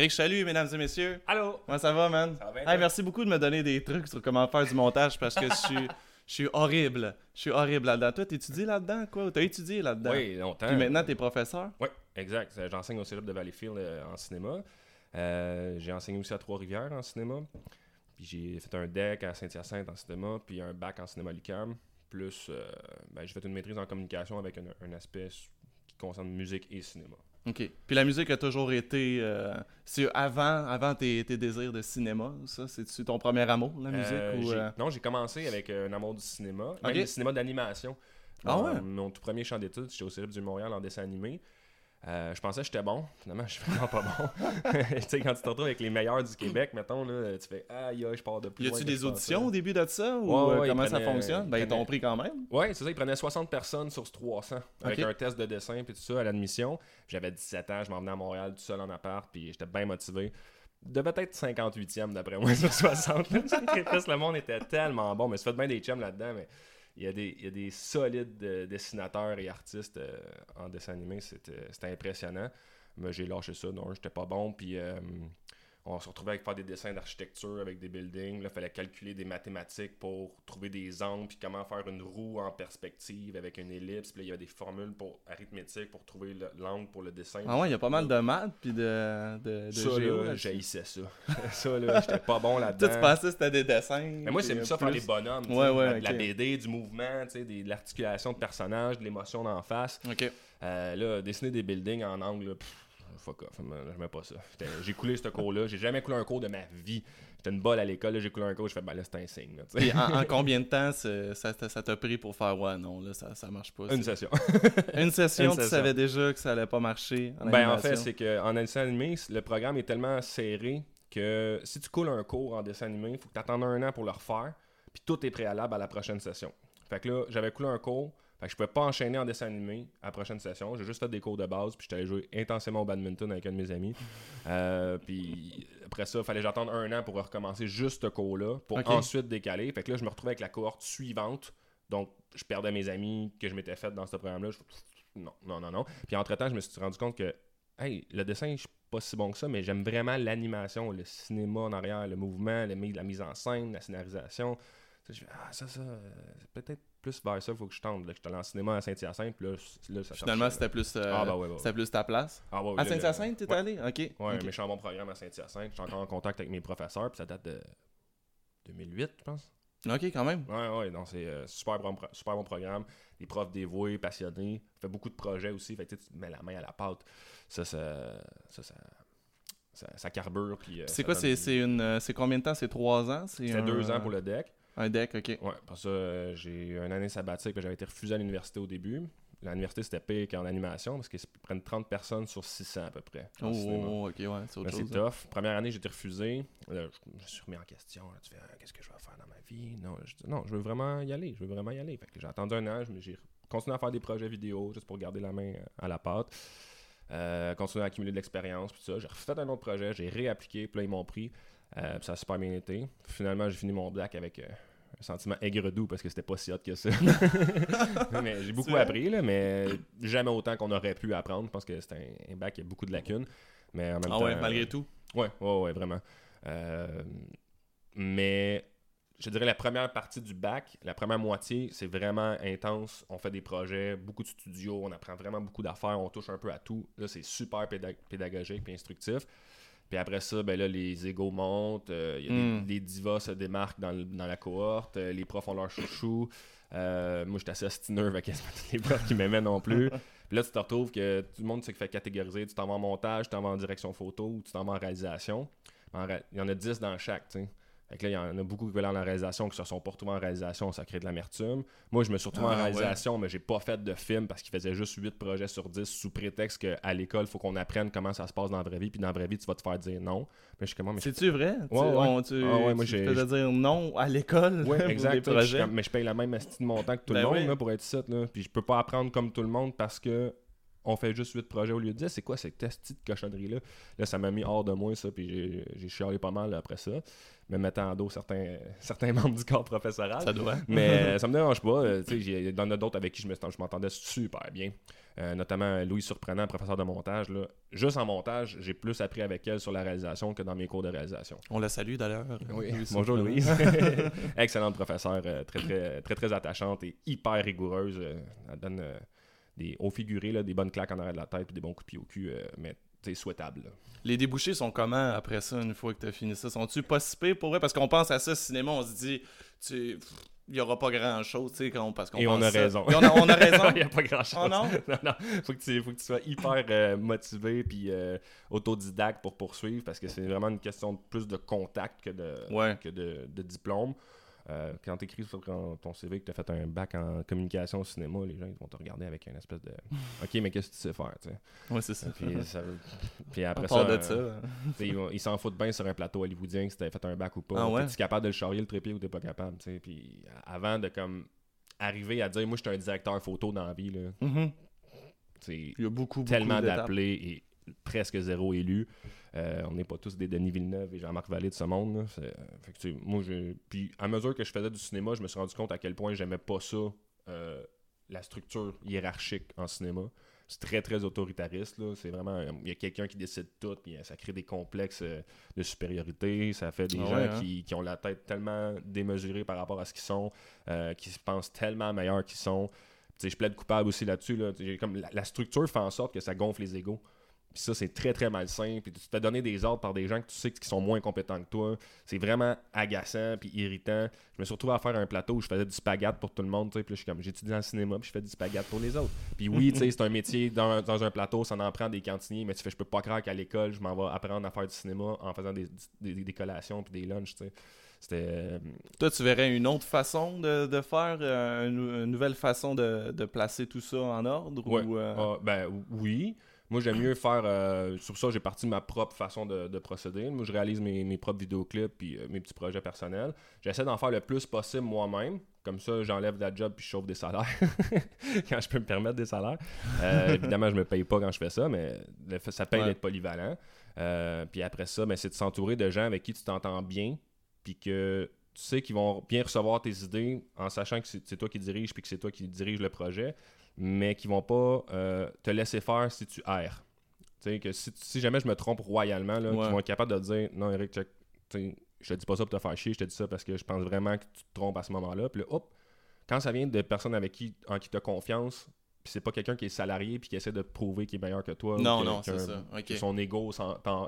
Eric Chalut, mesdames et messieurs. Allô? Comment ça va, man? Ça va bien, Hey, merci beaucoup de me donner des trucs sur comment faire du montage parce que je suis, je suis horrible. Je suis horrible là-dedans. Toi, t'étudies là-dedans, quoi? T'as étudié là-dedans? Oui, longtemps. Puis maintenant, t'es professeur? Oui, exact. Euh, J'enseigne au Cégep de Valleyfield euh, en cinéma. Euh, j'ai enseigné aussi à Trois-Rivières en cinéma. Puis j'ai fait un DEC à Saint-Hyacinthe en cinéma, puis un bac en cinéma Lucam. Plus, euh, ben, j'ai fait une maîtrise en communication avec un, un aspect qui concerne musique et cinéma. OK. Puis la musique a toujours été... euh, c'est avant, avant tes, tes désirs de cinéma, ça? C'est-tu ton premier amour, la musique? Euh, ou, j'ai- euh, Non, j'ai commencé avec un amour du cinéma, même le cinéma d'animation. Ah Mon- ouais? Mon tout premier champ d'études, j'étais au Cégep du Montréal en dessin animé. Euh, je pensais que j'étais bon. Finalement, je suis vraiment pas bon. tu sais, quand tu te retrouves avec les meilleurs du Québec, mettons, là, tu fais Aïe, aïe, je pars de plus Y a-tu des auditions au début de ça? Ou Ouais, euh, ouais, comment ils ça fonctionne? Ben, ils t'ont pris quand même. Ouais, c'est ça, ils prenaient 60 personnes sur 300 avec un test de dessin puis tout ça à l'admission. J'avais 17 ans, je m'en venais à Montréal tout seul en appart puis j'étais bien motivé. Devait être 58e d'après moi sur 60. Parce que le monde était tellement bon, mais ça fait bien des chums là-dedans, mais il y a des, il y a des solides euh, dessinateurs et artistes euh, en dessin animé, c'était c'était impressionnant. Mais j'ai lâché ça, non, j'étais pas bon, puis euh, on se retrouvait avec faire des dessins d'architecture avec des buildings. Là, il fallait calculer des mathématiques pour trouver des angles, puis comment faire une roue en perspective avec une ellipse. Puis là, il y avait des formules pour arithmétique pour trouver le- l'angle pour le dessin. Ah ouais, il y a pas mal de maths puis de, de, de ça, géo là, j'haïssais ça. ça, là, j'étais pas bon là-dedans. tu pensais que c'était des dessins. Mais moi, c'est ça, faire des bonhommes. Ouais, ouais, la, de la. BD, du mouvement, de l'articulation de personnages, de l'émotion d'en face. Ok. Euh, là, dessiner des buildings en angle, pff, fuck off, je mets pas ça. J'ai coulé ce cours-là, j'ai jamais coulé un cours de ma vie. J'étais une balle à l'école, j'ai coulé un cours, je fais, ben là, c'est un signe. là, en, en combien de temps ça t'a pris pour faire ouais non là ça, ça marche pas Une session. une session Une tu savais déjà que ça allait pas marcher en ben, en fait, c'est qu'en dessin animé, le programme est tellement serré que si tu coules un cours en dessin animé, il faut que tu attendes un an pour le refaire, puis tout est préalable à la prochaine session. Fait que là, j'avais coulé un cours, fait que je pouvais pas enchaîner en dessin animé à la prochaine session. J'ai juste fait des cours de base, puis j'étais allé jouer intensément au badminton avec un de mes amis. Euh, puis après ça, il fallait que j'attende un an pour recommencer juste ce cours-là, pour ensuite décaler. Fait que là, je me retrouvais avec la cohorte suivante. Donc, je perdais mes amis que je m'étais fait dans ce programme-là. Je- Non, non, non, non. Puis entre-temps, je me suis rendu compte que hey, le dessin, je suis pas si bon que ça, mais j'aime vraiment l'animation, le cinéma en arrière, le mouvement, la mise en scène, la scénarisation. Ça, je ah, ça, ça, euh, c'est peut-être plus vers ça faut que je tente. Là, j'étais allé en cinéma à Saint-Hyacinthe, puis là, là, ça finalement c'était plus euh, Ah, bah ouais, ouais, c'était plus ta place? Ah, ouais, à là, là, Saint-Hyacinthe t'es ouais. allé? Ok Ouais, Ok. un méchant bon programme à Saint-Hyacinthe. J'étais encore en contact avec mes professeurs, puis ça date de 2008, je pense. ok quand même Ouais, ouais, non, c'est euh, super, bon, super bon programme. Des profs dévoués, passionnés. Fait beaucoup de projets aussi. Fait que tu mets la main à la pâte. Ça, ça, ça, ça, ça, ça carbure. puis, euh, c'est quoi c'est une euh, combien de temps? C'est trois ans? C'est un- deux ans pour le deck. Un deck ok Ouais, pour ça, euh, j'ai eu une année sabbatique. J'avais été refusé à l'université au début. L'université, c'était pire qu'en animation parce qu'ils prennent 30 personnes sur 600 à peu près. oh, cinéma. oh, ok ouais c'est c'est hein. tough. Première année, j'ai été refusé. Là, je me suis remis en question. Là, tu fais, Ah, qu'est-ce que je vais faire dans ma vie? Non, je, non, je veux vraiment y aller. Je veux vraiment y aller. Fait que j'ai attendu un an. J'ai continué à faire des projets vidéo juste pour garder la main euh, à la pâte. Euh, continuer à accumuler de l'expérience. Puis ça. J'ai refait un autre projet. J'ai réappliqué. Puis là, ils m'ont pris. Euh, ça a super bien été. Finalement, j'ai fini mon black avec. euh, un sentiment aigre-doux parce que c'était pas si hot que ça. mais j'ai beaucoup appris, là, mais jamais autant qu'on aurait pu apprendre. Je pense que c'est un, un bac qui a beaucoup de lacunes. Mais en même ah temps, ouais malgré tout? Ouais, ouais, ouais, vraiment. Euh, mais je dirais la première partie du bac, la première moitié, c'est vraiment intense. On fait des projets, beaucoup de studios, on apprend vraiment beaucoup d'affaires, on touche un peu à tout. Là, c'est super pédag- pédagogique et instructif. Puis après ça, ben là, les égos montent, euh, y a Mm. des, les divas se démarquent dans, le- dans la cohorte, euh, les profs ont leur chouchou. Euh, moi, j'étais assez ostineux avec les profs qui m'aimaient non plus. Puis là, tu te retrouves que tout le monde se fait catégoriser. Tu t'en vas en montage, tu t'en vas en direction photo ou tu t'en vas en réalisation. Il y en a 10 dans chaque, tu sais. Fait que là, il y en a beaucoup qui veulent aller en réalisation, qui se sont pas retrouvés en réalisation, ça crée de l'amertume. Moi, je me suis retrouvé Ah, en ouais. réalisation, mais j'ai pas fait de film parce qu'ils faisaient juste 8 projets sur 10 sous prétexte qu'à l'école, il faut qu'on apprenne comment ça se passe dans la vraie vie, puis dans la vraie vie, tu vas te faire dire non. Mais je suis comment, mais je- c'est-tu vrai? Tu- Ouais, ouais. on- tu, Ah ouais, moi, tu j'ai- te faisais dire non à l'école Ouais, pour exact. des projets? mais je paye la même estime de montant que tout Ben le monde oui. là, pour être ici. Là. Puis je peux pas apprendre comme tout le monde parce que on fait juste 8 projets au lieu de 10. C'est quoi cette petite cochonnerie-là? Là, ça m'a mis hors de moi, ça, puis j'ai- j'ai chialé pas mal après ça. Me mettant en dos certains, certains membres du corps professoral. Ça doit. Mais euh, ça me dérange pas. euh, Il y en a d'autres avec qui je me- je m'entendais super bien. Euh, notamment Louis Surprenant, professeur de montage. Là. Juste en montage, j'ai plus appris avec elle sur la réalisation que dans mes cours de réalisation. On la salue d'ailleurs. Oui. Louis Bonjour. Louise. Excellente professeure, euh, très, très, très très attachante et hyper rigoureuse. euh, elle donne euh, des hauts figurés, là, des bonnes claques en arrière de la tête et des bons coups de pied au cul, euh, mais souhaitable. là. Les débouchés sont comment après ça, une fois que tu as fini ça? Sont-tu pas si pires pour vrai? Parce qu'on pense à ça, cinéma, on se dit, tu... il y aura pas grand chose, tu sais, quand on- parce qu'on Et on a raison. On a, on a raison. Il n'y a pas grand chose. Oh non? non, Faut que tu, faut que tu sois hyper euh, motivé puis euh, autodidacte pour poursuivre parce que c'est vraiment une question de plus de contact que de, Ouais. que de, de diplôme. Euh, quand tu écris sur ton CV que tu as fait un bac en communication au cinéma, les gens ils vont te regarder avec une espèce de OK, mais qu'est-ce que tu sais faire tu sais? Ouais, c'est ça. Puis, ça après ça, de ça. tu sais, ils vont- s'en foutent bien sur un plateau hollywoodien si t'avais fait un bac ou pas. Ah ouais? T'es-tu capable de le charrier le trépied ou t'es pas capable, tu sais? Puis avant de comme arriver à dire moi je suis un directeur photo dans la vie là, Mhm. c'est Il y a beaucoup, beaucoup tellement d'appelés et presque zéro élu. Euh, on n'est pas tous des Denis Villeneuve et Jean-Marc Vallée de ce monde. là. C'est- fait que, moi, je... Puis à mesure que je faisais du cinéma, je me suis rendu compte à quel point j'aimais pas ça, euh, la structure hiérarchique en cinéma. C'est très, très autoritariste. là. C'est vraiment... euh, Il y a quelqu'un qui décide tout, puis euh, ça crée des complexes euh, de supériorité. Ça fait des Ah gens ouais, hein? qui, qui ont la tête tellement démesurée par rapport à ce qu'ils sont, euh, qui se pensent tellement meilleurs qu'ils sont. Tu sais, je plaide coupable aussi là-dessus. Là. Comme la, la structure fait en sorte que ça gonfle les égaux. Puis ça, c'est très, très malsain. Puis tu te fais donner des ordres par des gens que tu sais qui sont moins compétents que toi. C'est vraiment agaçant puis irritant. Je me suis retrouvé à faire un plateau où je faisais du spaghette pour tout le monde. tu sais. Puis là, je suis comme, j'étudie dans le cinéma puis je fais du spaghette pour les autres. Puis oui, tu sais, c'est un métier dans, dans un plateau, ça en prend des cantiniers. Mais tu fais, je peux pas croire qu'à l'école, je m'en vais apprendre à faire du cinéma en faisant des, des, des collations puis des lunchs, tu sais. C'était... euh, Toi, tu verrais une autre façon de, de faire, euh, une, une nouvelle façon de, de placer tout ça en ordre Ouais. ou, euh, Ah, ben oui. Moi, j'aime mieux faire. euh, sur ça, j'ai parti de ma propre façon de, de procéder. Moi, je réalise mes, mes propres vidéoclips puis euh, mes petits projets personnels. J'essaie d'en faire le plus possible moi-même. Comme ça, j'enlève de la job puis je chauffe des salaires. quand je peux me permettre des salaires. Euh, évidemment, je me paye pas quand je fais ça, mais le ça paye Ouais. d'être polyvalent. Euh, puis après ça, ben, c'est de s'entourer de gens avec qui tu t'entends bien. Puis que tu sais qu'ils vont bien recevoir tes idées en sachant que c'est c'est toi qui dirige puis que c'est toi qui dirige le projet mais qui vont pas euh, te laisser faire si tu erres. Tu sais, que si, si jamais je me trompe royalement, là, Ouais. qu'ils vont être capables de dire Non, Eric, check, je te dis pas ça pour te faire chier, je te dis ça parce que je pense vraiment que tu te trompes à ce moment-là. Puis là, hop, quand ça vient de personnes avec qui, en qui tu as confiance, puis c'est pas quelqu'un qui est salarié puis qui essaie de prouver qu'il est meilleur que toi. ou Non, que- non, c'est ça. Que son ego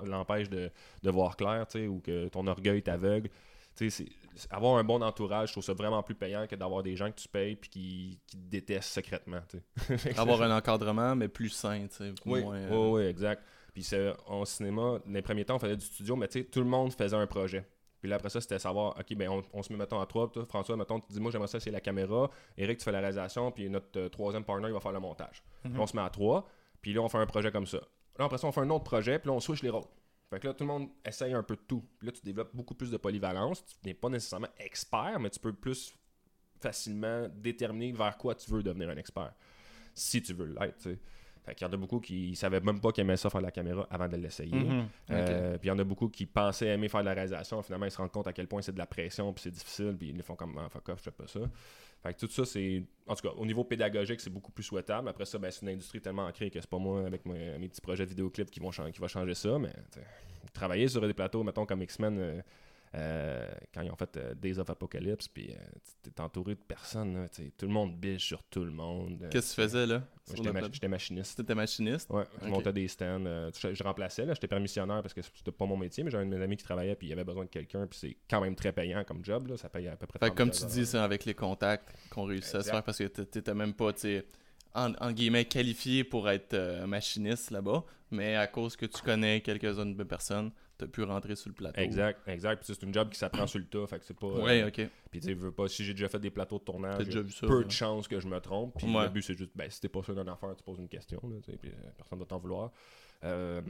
l'empêche de, de voir clair, tu sais, ou que ton orgueil t'aveugle. Tu sais, c'est- c'est- avoir un bon entourage, je trouve ça vraiment plus payant que d'avoir des gens que tu payes puis qui, qui te détestent secrètement. Avoir un encadrement, mais plus sain. Oui, moins, oui, euh, oui, exact. Puis c'est- en cinéma, dans les premiers temps, on faisait du studio, mais tu sais, tout le monde faisait un projet. Puis là, après ça, c'était savoir, OK, ben on, on se met, mettons, à trois. Toi, François, mettons, tu dis, moi, j'aimerais ça, c'est la caméra. Eric, tu fais la réalisation. Puis notre euh, troisième partner, il va faire le montage. Mhm. Puis on se met à trois. Puis là, on fait un projet comme ça. Là, après ça, on fait un autre projet. Puis là, on switch les rôles. Fait que là, tout le monde essaye un peu de tout. Puis là, tu développes beaucoup plus de polyvalence. Tu n'es pas nécessairement expert, mais tu peux plus facilement déterminer vers quoi tu veux devenir un expert. Si tu veux l'être, tu sais. Fait qu'il y en a beaucoup qui savaient même pas qu'ils aimaient ça faire la caméra avant de l'essayer. Mhm. Euh, puis il y en a beaucoup qui pensaient aimer faire de la réalisation. Finalement, ils se rendent compte à quel point c'est de la pression, puis c'est difficile, puis ils les font comme ah, fuck off, je fais pas ça. Fait que tout ça, c'est. En tout cas, au niveau pédagogique, c'est beaucoup plus souhaitable. Après ça, ben, c'est une industrie tellement ancrée que c'est pas moi avec mes, petits projets de vidéoclips qui vont changer, qui va changer ça. Mais travailler sur des plateaux, mettons comme X-Men, euh, quand ils ont fait euh, Days of Apocalypse, puis euh, t'es entouré de personnes, là, tout le monde biche sur tout le monde. Euh, Qu'est-ce que tu faisais là J'étais ma- machiniste. C'était machiniste? Ouais, je montais des stands. euh, je, je remplaçais, là, j'étais permissionnaire parce que c'était pas mon métier, mais j'avais un de mes amis qui travaillait puis il avait besoin de quelqu'un, puis c'est quand même très payant comme job, là, ça paye à peu près Fait comme 30 tu dis, c'est avec les contacts qu'on réussit à se faire parce que t'étais même pas, tu en, en guillemets, qualifié pour être euh, machiniste là-bas, mais à cause que tu connais quelques-unes de personnes, t'as pu rentrer sur le plateau. Exact, exact. Puis c'est une job qui s'apprend sur le tas, fait que c'est pas. euh, Ouais, ok. Puis tu veux pas, si j'ai déjà fait des plateaux de tournage, T'as déjà vu ça, peu ouais. de chances que je me trompe. Puis Ouais. le but c'est juste, ben si t'es pas sûr d'une affaire, tu poses une question, là, puis euh, personne va t'en vouloir. Euh,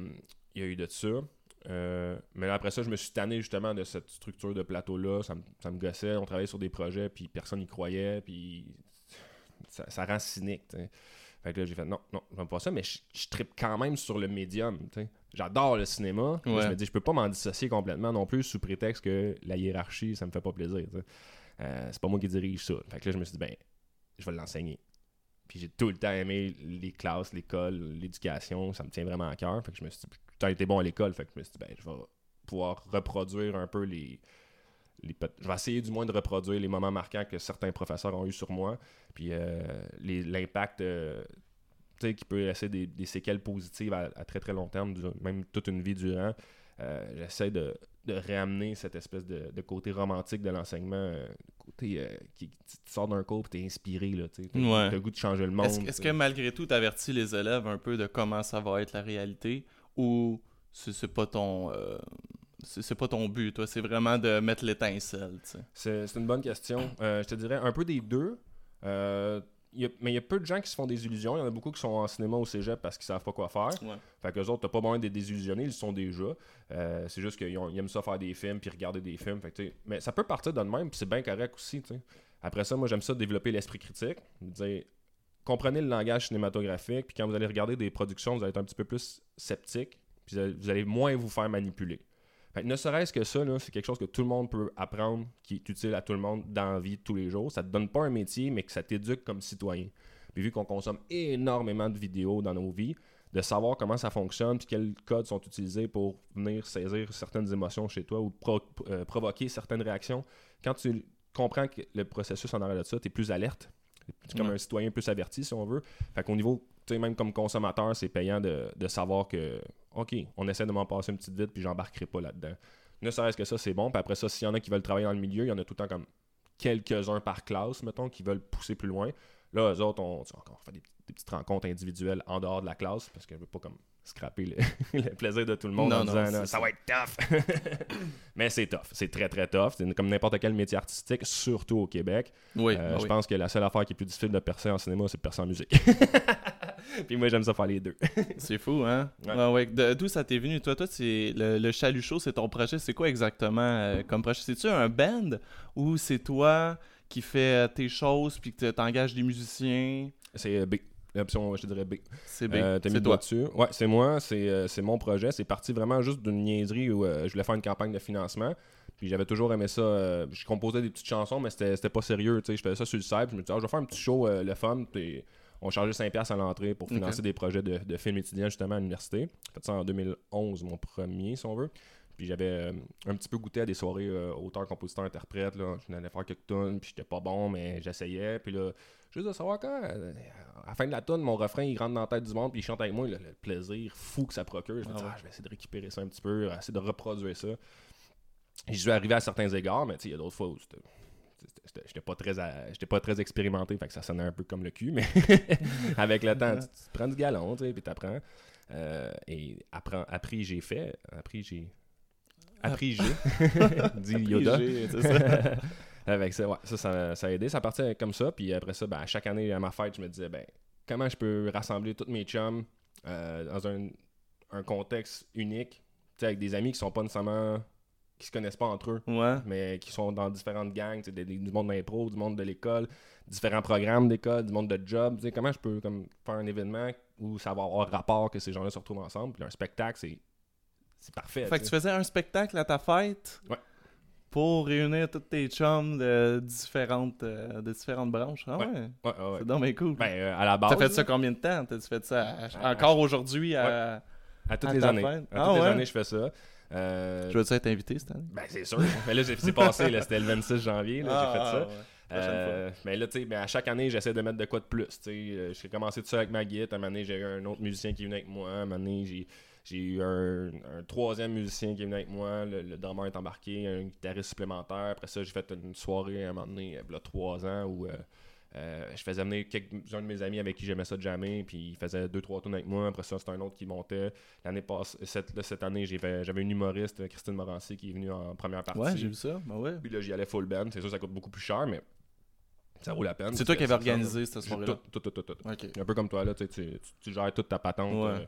Il y a eu de ça. Euh, mais là, après ça, je me suis tanné justement de cette structure de plateau-là. Ça, me- ça me gossait. On travaillait sur des projets, puis personne n'y croyait, puis ça, ça rend cynique. Fait que là, j'ai fait non, non, j'aime pas ça, mais je, je trippe quand même sur le médium. J'adore le cinéma. Ouais. Je me dis, je peux pas m'en dissocier complètement non plus sous prétexte que la hiérarchie, ça me fait pas plaisir. Euh, c'est pas moi qui dirige ça. Fait que là, je me suis dit, ben, je vais l'enseigner. Puis j'ai tout le temps aimé les classes, l'école, l'éducation. Ça me tient vraiment à cœur. Fait que je me suis dit, j'ai temps été bon à l'école. Fait que je me suis dit, ben, je vais pouvoir reproduire un peu les. Les je vais essayer du moins de reproduire les moments marquants que certains professeurs ont eu sur moi. Puis euh, l'impact euh, qui peut laisser des, des séquelles positives à, à très très long terme, même toute une vie durant. Euh, J'essaie de, de réamener cette espèce de, de côté romantique de l'enseignement, côté qui, tu sors d'un cours et t'es inspiré, tu Ouais. t'as le goût de changer le monde. Est-ce que malgré tout, tu avertis les élèves un peu de comment ça va être la réalité ou c'est pas ton c'est pas ton but, toi, c'est vraiment de mettre l'étincelle. C'est une bonne question. Euh, je te dirais un peu des deux. Euh, il y a- mais il y a peu de gens qui se font des illusions. Il y en a beaucoup qui sont en cinéma au cégep parce qu'ils savent pas quoi faire. Ouais. Fait que les autres, t'as pas besoin d'être désillusionnés, ils le sont déjà. Euh, c'est juste qu'ils aiment ça faire des films puis regarder des films. Fait que, mais ça peut partir de même, puis c'est bien correct aussi. Après ça, moi j'aime ça développer l'esprit critique. Dire, comprenez le langage cinématographique, puis quand vous allez regarder des productions, vous allez être un petit peu plus sceptique, puis vous allez moins vous faire manipuler. Fait ne serait-ce que ça, c'est quelque chose que tout le monde peut apprendre, qui est utile à tout le monde dans la vie de tous les jours. Ça te donne pas un métier, mais que ça t'éduque comme citoyen. Puis vu qu'on consomme énormément de vidéos dans nos vies, de savoir comment ça fonctionne, puis quels codes sont utilisés pour venir saisir certaines émotions chez toi ou pro- euh, provoquer certaines réactions, quand tu comprends que le processus en arrière de ça, tu es plus alerte. Tu es comme Ouais. un citoyen plus averti, si on veut. Fait qu'au niveau, sais, même comme consommateur, c'est payant de, de savoir que, OK, on essaie de m'en passer une petite vite, puis j'embarquerai pas là-dedans. Ne serait-ce que ça, c'est bon. Puis après ça, s'il y en a qui veulent travailler dans le milieu, il y en a tout le temps comme quelques-uns par classe, mettons, qui veulent pousser plus loin. Là, eux autres, on, fait des, des petites rencontres individuelles en dehors de la classe, parce que je veux pas comme scraper le, le plaisir de tout le monde Non, en non, disant ça va être tough. Mais c'est tough. C'est très, très tough. C'est comme n'importe quel métier artistique, surtout au Québec. Oui, Euh, je oui. pense que la seule affaire qui est plus difficile de percer en cinéma, c'est de percer en musique. Puis moi, j'aime ça faire les deux. C'est fou, hein? Ouais. Ouais, D'où ça t'est venu? Toi, toi, c'est le, le Chalut Show, c'est ton projet. C'est quoi exactement euh, comme projet? C'est-tu un band ou c'est toi qui fais tes choses puis que t'engages des musiciens? C'est euh, B. L'option, je te dirais B. C'est B. Euh, T'as mis toi. dessus. Ouais, c'est moi, c'est euh, c'est mon projet. C'est parti vraiment juste d'une niaiserie où euh, je voulais faire une campagne de financement. Puis j'avais toujours aimé ça. euh, je composais des petites chansons, mais c'était pas sérieux. Je faisais ça sur le site. Je me disais, ah, je vais faire un petit show, euh, le fun. Puis on chargeait 5$ à l'entrée pour financer des projets de, de films étudiants justement à l'université. J'ai fait ça en 2011, mon premier, si on veut. Puis j'avais euh, un petit peu goûté à des soirées euh, auteur, compositeur, interprète. Là. Je venais faire quelques tunes, puis j'étais pas bon, mais j'essayais. Puis là, juste de savoir quand, euh, à la fin de la tune, mon refrain, il rentre dans la tête du monde, puis il chante avec moi, le, le plaisir fou que ça procure. Je me Ah dis, ah, je vais essayer de récupérer ça un petit peu, essayer de reproduire ça. J'y suis arrivé à certains égards, mais tu sais, il y a d'autres fois où c'était- j'étais- pas très j'étais pas très expérimenté, fait que ça sonnait un peu comme le cul, mais avec le temps, tu, tu prends du galon, tu sais, puis t'apprends. Euh, et apprends, appris, j'ai fait. Appris, j'ai. Appris, j'ai. dit Yoda. Ça. Avec ça, ouais, ça, ça, ça a aidé. Ça partait comme ça. Puis après ça, ben, à chaque année à ma fête, je me disais, ben, comment je peux rassembler tous mes chums euh, dans un, un contexte unique, tu sais, avec des amis qui sont pas nécessairement. Qui se connaissent pas entre eux, Ouais. mais qui sont dans différentes gangs, des- des- du monde d'impro, du monde de l'école, différents programmes d'école, du monde de job. Tu sais, comment je peux comme, faire un événement où ça va avoir rapport que ces gens-là se retrouvent ensemble. Puis un spectacle, c'est. C'est parfait. Fait que tu faisais un spectacle à ta fête Ouais. pour réunir tous tes chums de différentes, euh, de différentes branches. Ah ouais, c'est donc bien cool. Ben, euh, à la base. T'as fait là, ça combien de temps? T'as-tu fait ça à- À- encore aujourd'hui à... à toutes à les années. fête? À toutes Ah les années, je fais ça. Euh, Je veux-tu être invité cette année? Ben, c'est sûr. mais là, j'ai- c'est passé, là, c'était le 26 janvier, là, j'ai fait ça. Ah, ouais. Prochaine Euh, mais là, tu sais, mais à chaque année, j'essaie de mettre de quoi de plus. tu sais. Euh, J'ai commencé tout ça avec ma guitare. Un moment donné, j'ai eu un autre musicien qui est venu avec moi. Un moment donné, j'ai, j'ai eu un, un troisième musicien qui est venu avec moi. Le, le drummer est embarqué, un guitariste supplémentaire. Après ça, j'ai fait une soirée à un moment donné, il y a trois ans, où euh, euh, je faisais venir quelques-uns de mes amis avec qui j'aimais ça de jammer. Puis ils faisaient deux, trois tours avec moi. Après ça, c'était un autre qui montait. L'année passée, cette, là, cette année, j'avais une humoriste, Christine Morancy, qui est venue en première partie. Ouais, j'ai vu ça. Ben ouais. Puis là, j'y allais full band. C'est sûr, ça coûte beaucoup plus cher, mais ça vaut la peine. C'est toi qui avais organisé cette soirée-là? Tout, tout, tout, tout. Un peu comme toi, là, tu, tu- tu gères toute ta patente. Ouais. euh,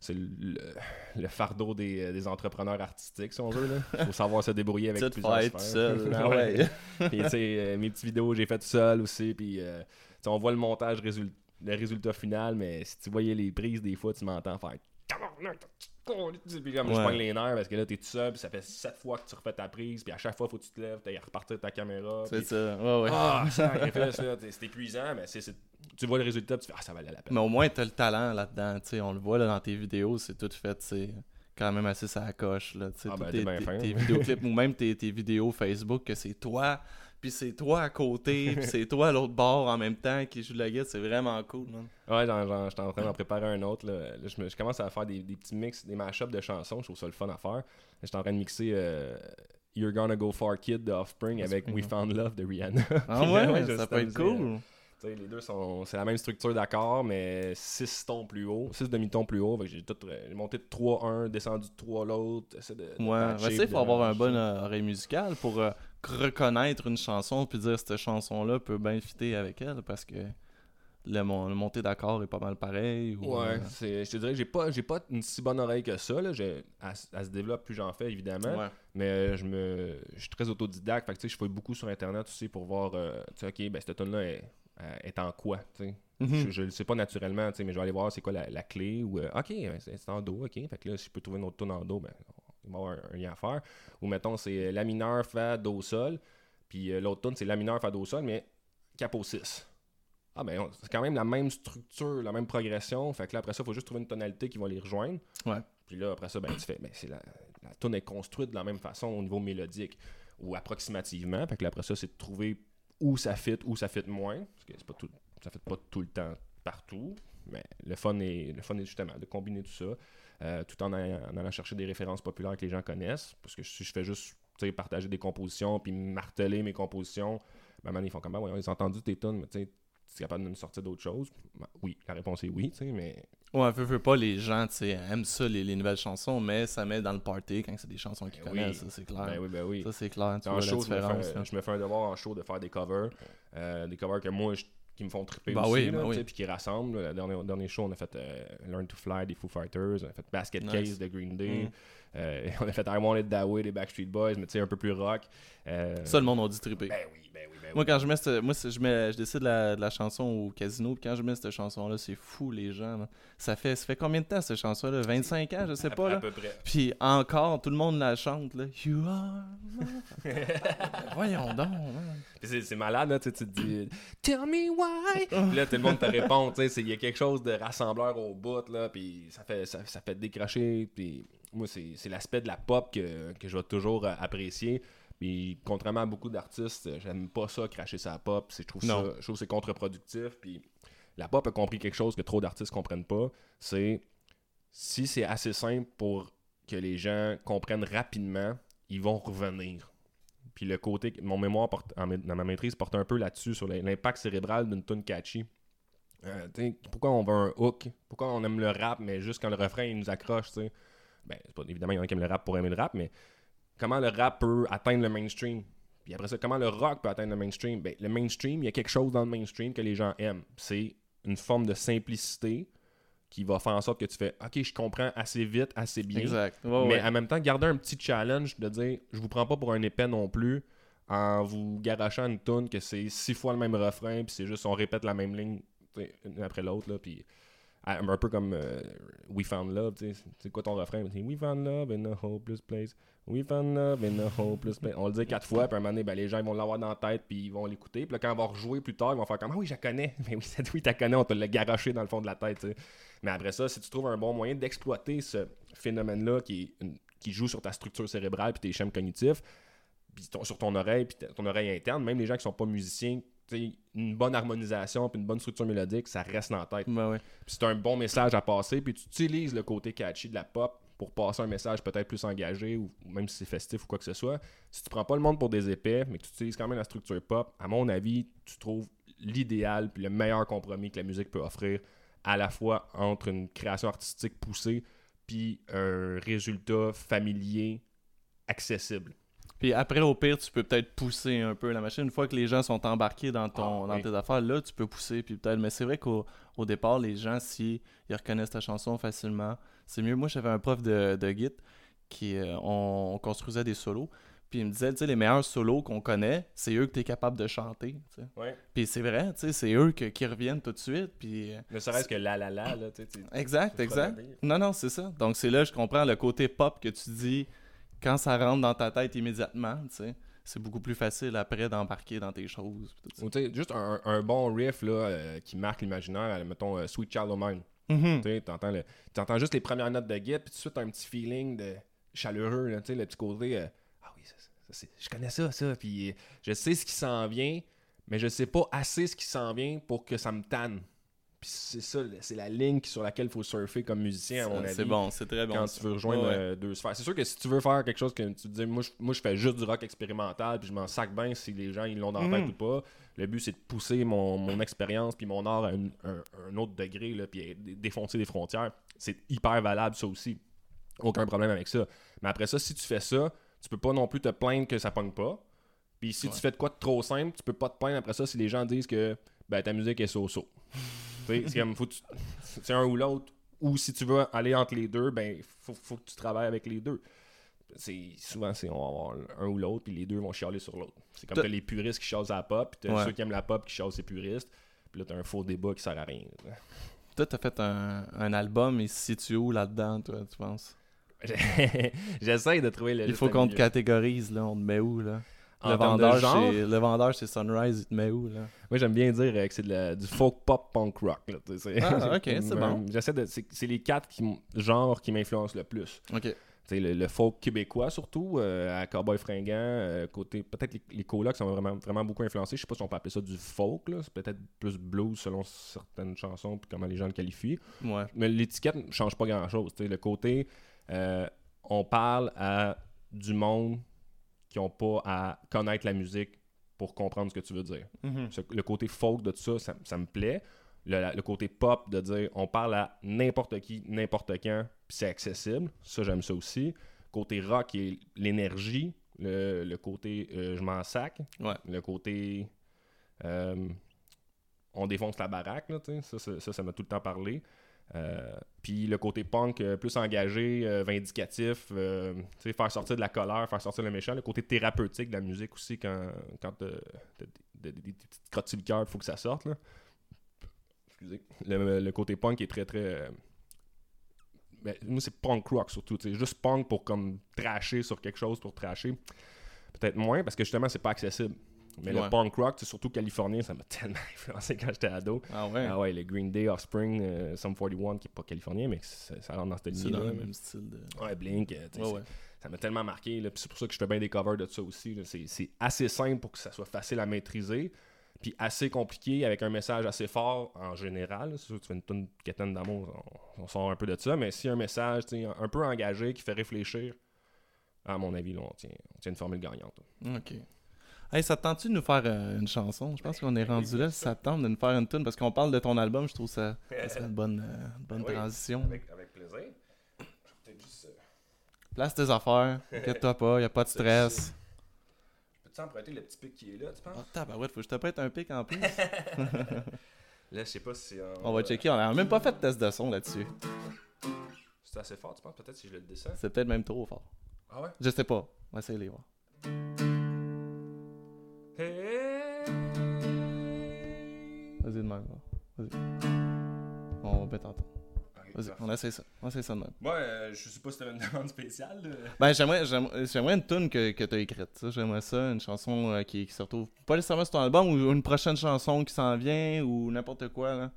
c'est le, fardeau des, euh, des entrepreneurs artistiques, si on veut. Il faut savoir se débrouiller avec Petite plusieurs fête, tout seul. Ah ouais. puis, tu sais, euh, mes petites vidéos, j'ai fait tout seul aussi. Puis, euh, on voit le montage le résultat final, mais si tu voyais les prises, des fois, tu m'entends faire. Puis comme je pogne les nerfs parce que là, t'es tout seul, puis ça fait sept fois que tu refais ta prise, puis à chaque fois, faut que tu te lèves, t'ailles repartir ta caméra. C'est puis- ça. Ouais, ouais. Ah, c'est épuisant, mais c'est, tu vois le résultat, tu fais Ah, ça valait la peine. Mais au moins, t'as le talent là-dedans. tu sais, On le voit là, dans tes vidéos, c'est tout fait. C'est quand même assez ça coche. Là, tu sais, Ah, ben, tes, bien tes- tes vidéoclips ou même tes, tes vidéos Facebook, que c'est toi, puis c'est toi à côté, puis c'est toi à l'autre bord en même temps qui joue de la guitare. C'est vraiment cool, man. Ouais, j'en- j'étais en train d'en préparer un autre. Là. Là, je, me- je commence à faire des, des petits mix, des mashups de chansons. Je trouve ça le fun à faire. J'étais en train de mixer euh, You're Gonna Go Far Kid de Offspring avec We ouais. Found Love de Rihanna. Ah ouais, ça peut être euh, cool. Sais, les deux sont. C'est la même structure d'accords, mais 6 tons plus haut, 6 demi-tons plus haut. J'ai euh, j'ai monté de 3 un, descendu de 3 l'autre. De, de Ouais, patcher, mais tu sais, il de faut avoir un bon euh, oreille musicale pour euh, reconnaître une chanson puis dire cette chanson-là peut bien fitter avec elle parce que le, mon, le monté d'accord est pas mal pareil. Ou, Ouais, euh, c'est- je te dirais que j'ai pas, j'ai pas une si bonne oreille que ça. Là. Elle, se développe plus j'en fais, évidemment. ouais. Mais euh, je me je suis très autodidacte. Fait que, je fais beaucoup sur Internet aussi pour voir, euh, tu sais, OK, ben, cette tune là est, euh, est en quoi. Mhm. Je, je le sais pas naturellement, mais je vais aller voir c'est quoi la, la clé ou euh, OK, ben, c'est en do, OK. Fait que là, si je peux trouver une autre tune en do, ben il va y avoir un, lien à faire. Ou mettons c'est euh, la mineur fa do sol, puis euh, l'autre tune c'est la mineur fa do sol mais capot 6. Ah ben c'est quand même la même structure, la même progression. Fait que là après ça, il faut juste trouver une tonalité qui va les rejoindre. Ouais. Puis là après ça, ben tu fais ben c'est la la tune est construite de la même façon au niveau mélodique ou approximativement. Fait que là, après ça, c'est de trouver où ça fit, où ça fit moins. Parce que c'est pas tout, ça fit pas tout le temps partout. Mais le fun est, le fun est justement de combiner tout ça, euh, tout en, allant- en allant chercher des références populaires que les gens connaissent. Parce que si je fais juste partager des compositions puis marteler mes compositions, ben, man, ils font comme ben, ouais, ils ont entendu tes tonnes, mais tu sais, tu es capable de me sortir d'autres choses? Ben, oui, la réponse est oui, tu sais, mais Ouais, veux, veux pas, les gens, tu aiment ça, les, les nouvelles chansons, mais ça met dans le party quand c'est des chansons qu'ils Ben connaissent, oui. ça, c'est clair. ben oui, ben oui. Ça, c'est clair, tu en vois la show, je me, différence. fais, là. je me fais un devoir en show de faire des covers. euh, des covers que moi, je- qui me font triper Bah aussi. oui, là, bah oui. Puis qui rassemblent. Le dernier, dernier show, on a fait euh, Learn to Fly des Foo Fighters. On a fait Basket Nice. Case de Green Day. Mm. euh, on a fait I Want It That Way des Backstreet Boys, mais tu sais, un peu plus rock. Euh, Ça, le monde a dit triper. Ben oui, ben Moi, oui. quand je mets cette- moi, je, mets, je décide la, de la chanson au casino, puis quand je mets cette chanson-là, c'est fou, les gens. là. Ça fait, ça fait combien de temps, cette chanson-là? 25 ans, je sais à, pas. à Là? peu près. Puis encore, tout le monde la chante. Là. You are. Voyons donc. c'est, malade, là, tu te dis Tell me why? puis là, tout le monde te répond, il y a quelque chose de rassembleur au bout, là, puis ça fait, ça, ça fait décrocher. Puis moi, c'est, c'est l'aspect de la pop que, que je vais toujours euh, apprécier. Puis contrairement à beaucoup d'artistes, j'aime pas ça, cracher sa pop. Je trouve, ça, Non. je trouve que c'est contre-productif. Puis la pop a compris quelque chose que trop d'artistes comprennent pas. C'est si c'est assez simple pour que les gens comprennent rapidement, ils vont revenir. Puis le côté, mon mémoire porte, en dans ma maîtrise porte un peu là-dessus, sur l'impact cérébral d'une tune catchy. Euh, pourquoi on veut un hook? Pourquoi on aime le rap, mais juste quand le refrain il nous accroche, tu sais? Ben, pas, Évidemment, il y en a qui aiment le rap pour aimer le rap, mais comment le rap peut atteindre le mainstream Puis après ça, comment le rock peut atteindre le mainstream? Ben, Le mainstream, il y a quelque chose dans le mainstream que les gens aiment. C'est une forme de simplicité qui va faire en sorte que tu fais Ok, je comprends assez vite, assez bien. Exact. Ouais, Mais ouais. en même temps, garder un petit challenge de dire je vous prends pas pour un épais non plus en vous garachant une tune que c'est six fois le même refrain, puis c'est juste on répète la même ligne une après l'autre, là, puis un peu comme euh, We Found Love, tu c'est quoi ton refrain? We Found Love in a hopeless place. We found love in a hopeless place. On le dit quatre fois, puis à un moment donné, ben, les gens ils vont l'avoir dans la tête, puis ils vont l'écouter. Puis là, quand on va rejouer plus tard, ils vont faire comme Ah oui, je la connais. Mais oui, c'est- oui, tu la connais, on te l'a garoché dans le fond de la tête. Mais après ça, si tu trouves un bon moyen d'exploiter ce phénomène-là qui, qui joue sur ta structure cérébrale puis tes schèmes cognitifs, puis sur ton oreille, puis ton oreille interne, même les gens qui sont pas musiciens, une bonne harmonisation puis une bonne structure mélodique, ça reste dans la tête. Ouais, ouais. C'est un bon message à passer, puis tu utilises le côté catchy de la pop pour passer un message peut-être plus engagé, ou, ou même si c'est festif ou quoi que ce soit. Si tu prends pas le monde pour des épais, mais que tu utilises quand même la structure pop, à mon avis, tu trouves l'idéal puis le meilleur compromis que la musique peut offrir à la fois entre une création artistique poussée puis un résultat familier accessible. Puis après, au pire, tu peux peut-être pousser un peu la machine. Une fois que les gens sont embarqués dans, ton, Ah, dans oui. tes affaires, là, tu peux pousser. Puis peut-être, mais c'est vrai qu'au au départ, les gens, si ils reconnaissent ta chanson facilement, c'est mieux. Moi, j'avais un prof de, de git qui, euh, on, on construisait des solos. Puis il me disait, tu sais, les meilleurs solos qu'on connaît, c'est eux que tu es capable de chanter. Ouais. Puis c'est vrai, tu sais, c'est eux que- qui reviennent tout de suite. Puis. euh, Ne serait-ce que la la la, là, tu Exact, exact. Non, non, c'est ça. Donc c'est là je comprends le côté pop que tu dis quand ça rentre dans ta tête immédiatement, tu sais. C'est beaucoup plus facile après d'embarquer dans tes choses. Ou tu sais, juste un, un bon riff là, euh, qui marque l'imaginaire, euh, mettons euh, Sweet Child of Mine. Mhm. T'entends, le- t'entends juste les premières notes de guitare, puis tout de suite, un petit feeling de chaleureux, là, le petit côté. euh, ah oui, ça, ça, c'est- je connais ça, ça, puis je sais ce qui s'en vient, mais je sais pas assez ce qui s'en vient pour que ça me tanne. Puis c'est ça, c'est la ligne sur laquelle il faut surfer comme musicien, à mon avis. C'est bon, c'est très bon. quand ça. tu veux rejoindre Ouais, ouais. euh, deux sphères. C'est sûr que si tu veux faire quelque chose que tu te dis, moi je, moi, je fais juste du rock expérimental, puis je m'en sac bien si les gens ils l'ont dans la tête Mm. ou pas. Le but c'est de pousser mon, mon expérience puis mon art à un, un- un autre degré, là, puis dé- défoncer des frontières. C'est hyper valable ça aussi. Aucun problème avec ça. Mais après ça, si tu fais ça, tu peux pas non plus te plaindre que ça pogne pas. Puis si Ouais. tu fais de quoi de trop simple, tu peux pas te plaindre après ça si les gens disent que ben, ta musique est so-so. Tu c'est comme, faut que tu- c'est un ou l'autre. Ou si tu veux aller entre les deux, ben faut, faut que tu travailles avec les deux. C'est souvent c'est on va avoir un ou l'autre puis les deux vont chialer sur l'autre. C'est comme T'as- les puristes qui chialent à la pop, puis t'as Ouais. ceux qui aiment la pop qui chialent ces puristes. Puis là t'as un faux débat qui sert à rien. Toi, t'as fait un, un album, il se situe où là-dedans, toi, tu penses? J'essaie de trouver le Il faut qu'on te catégorise, là, on te met où, là? En le, termes de vendeur genre, chez, le vendeur chez Sunrise, il te met où, là? Moi, j'aime bien dire euh, que c'est du folk pop punk rock. là, Ah, ok, c'est bon. J'essaie de. C'est les quatre qui genres qui m'influencent le plus. OK. Le, le folk québécois, surtout, euh, à Cowboy Fringant, euh, côté. Peut-être les, les colocs sont vraiment, vraiment beaucoup influencés. Je sais pas si on peut appeler ça du folk. C'est peut-être plus blues selon certaines chansons, puis comment les gens le qualifient. Ouais. Mais l'étiquette ne change pas grand-chose. Le côté, euh, on parle à du monde qui n'ont pas à connaître la musique pour comprendre ce que tu veux dire. Mhm. Le côté folk de tout ça, ça, ça me plaît. Le, côté pop de dire on parle à n'importe qui, n'importe quand, puis c'est accessible. Ça, j'aime ça aussi. Côté rock et l'énergie. Le, le côté euh, je m'en sac. Ouais. Le côté euh, on défonce la baraque. Là, ça, ça m'a tout le temps parlé. Euh, puis le côté punk euh, plus engagé, euh, vindicatif, faire sortir de la colère, faire sortir le méchant, le côté thérapeutique de la musique aussi quand, quand des, petites crottes sur cœur, il faut que ça sorte. Là. Excusez. Le, côté punk est très très. ben, moi c'est punk rock surtout, sais, juste punk pour comme tracher sur quelque chose pour tracher. Peut-être moins parce que justement c'est pas accessible. Mais Ouais. le punk rock, c'est surtout californien, ça m'a tellement influencé quand j'étais ado. Ah ouais? Ah ouais, le Green Day, Offspring, euh, Sum 41, qui est pas californien, mais ça, rentre dans cette C'est dans le même style de... Ouais, Blink, euh, Ouais, ça m'a tellement marqué. là, puis c'est pour ça que je fais bien des covers de ça aussi. C'est assez simple pour que ça soit facile à maîtriser. Puis assez compliqué avec un message assez fort en général. C'est sûr que tu fais une tonne quétaine d'amour, on, on sort un peu de ça. Mais si un message un, un peu engagé qui fait réfléchir, à mon avis, là, on, tient, on tient une formule gagnante. là. OK. Hey, ça te tente-tu de nous faire euh, une chanson? Je pense qu'on est rendu là. Ça te tente de nous faire une tune, parce qu'on parle de ton album, je trouve ça, ça serait une bonne, euh, une bonne Oui, transition. Avec, avec plaisir. Peut-être juste. euh, Place tes affaires, inquiète-toi pas, y a pas de stress. Peux-tu emprunter le petit pic qui est là, tu penses? Oh, tabarouette, faut que je te prête un pic en plus. Là, je sais pas si. euh, On va checker, on a même pas fait de test de son là-dessus. C'est assez fort, tu penses? Peut-être si je le descends. C'est peut-être même trop fort. Ah ouais? Je sais pas. On va essayer de les voir. Vas-y de même. Vas-y. On va mettre en. Vas-y, on essaie ça. On essaie ça de même. Moi, euh, je sais pas si t'avais une demande spéciale. Ben, j'aimerais, j'aimerais, j'aimerais une tune que, que t'as écrite. ça. J'aimerais ça, une chanson euh, qui, qui se retrouve pas nécessairement sur ton album ou une prochaine chanson qui s'en vient ou n'importe quoi. Là.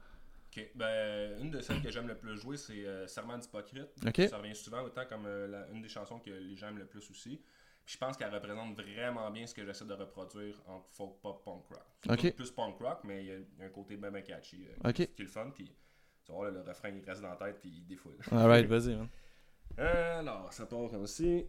Ok, ben, une de celles que j'aime le plus jouer, c'est euh, Serment d'hypocrite. Ok. Ça revient souvent, autant comme euh, la- une des chansons que les gens aiment le plus aussi. Puis je pense qu'elle représente vraiment bien ce que j'essaie de reproduire entre folk, pop, punk rock. Plus punk rock, mais il y, a- un côté bien catchy euh, qui, est le fun. Puis tu vas voir, le refrain il reste dans la tête, puis il défoule. Alright, vas-y. man. Alors, ça part comme aussi.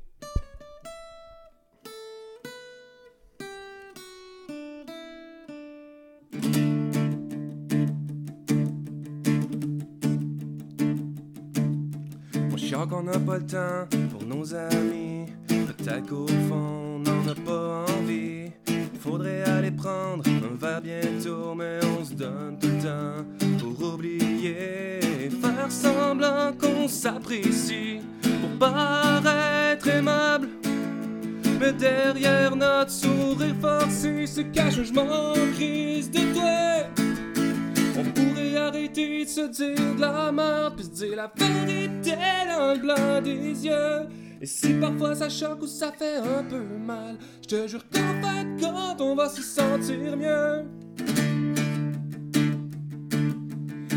Moi, je qu'on n'a pas le temps pour nos amis. Peut-être qu'au fond, on n'en a pas envie. Faudrait aller prendre un verre bientôt, mais on se donne tout le temps pour oublier. Faire semblant qu'on s'apprécie pour paraître aimable. Mais derrière notre sourire forcé se cache un jugement en crise de toi. On pourrait arrêter de se dire de la merde, puis se dire la vérité dans le blanc des yeux. Et si parfois ça choque ou ça fait un peu mal, je te jure qu'en de compte, on va se sentir mieux.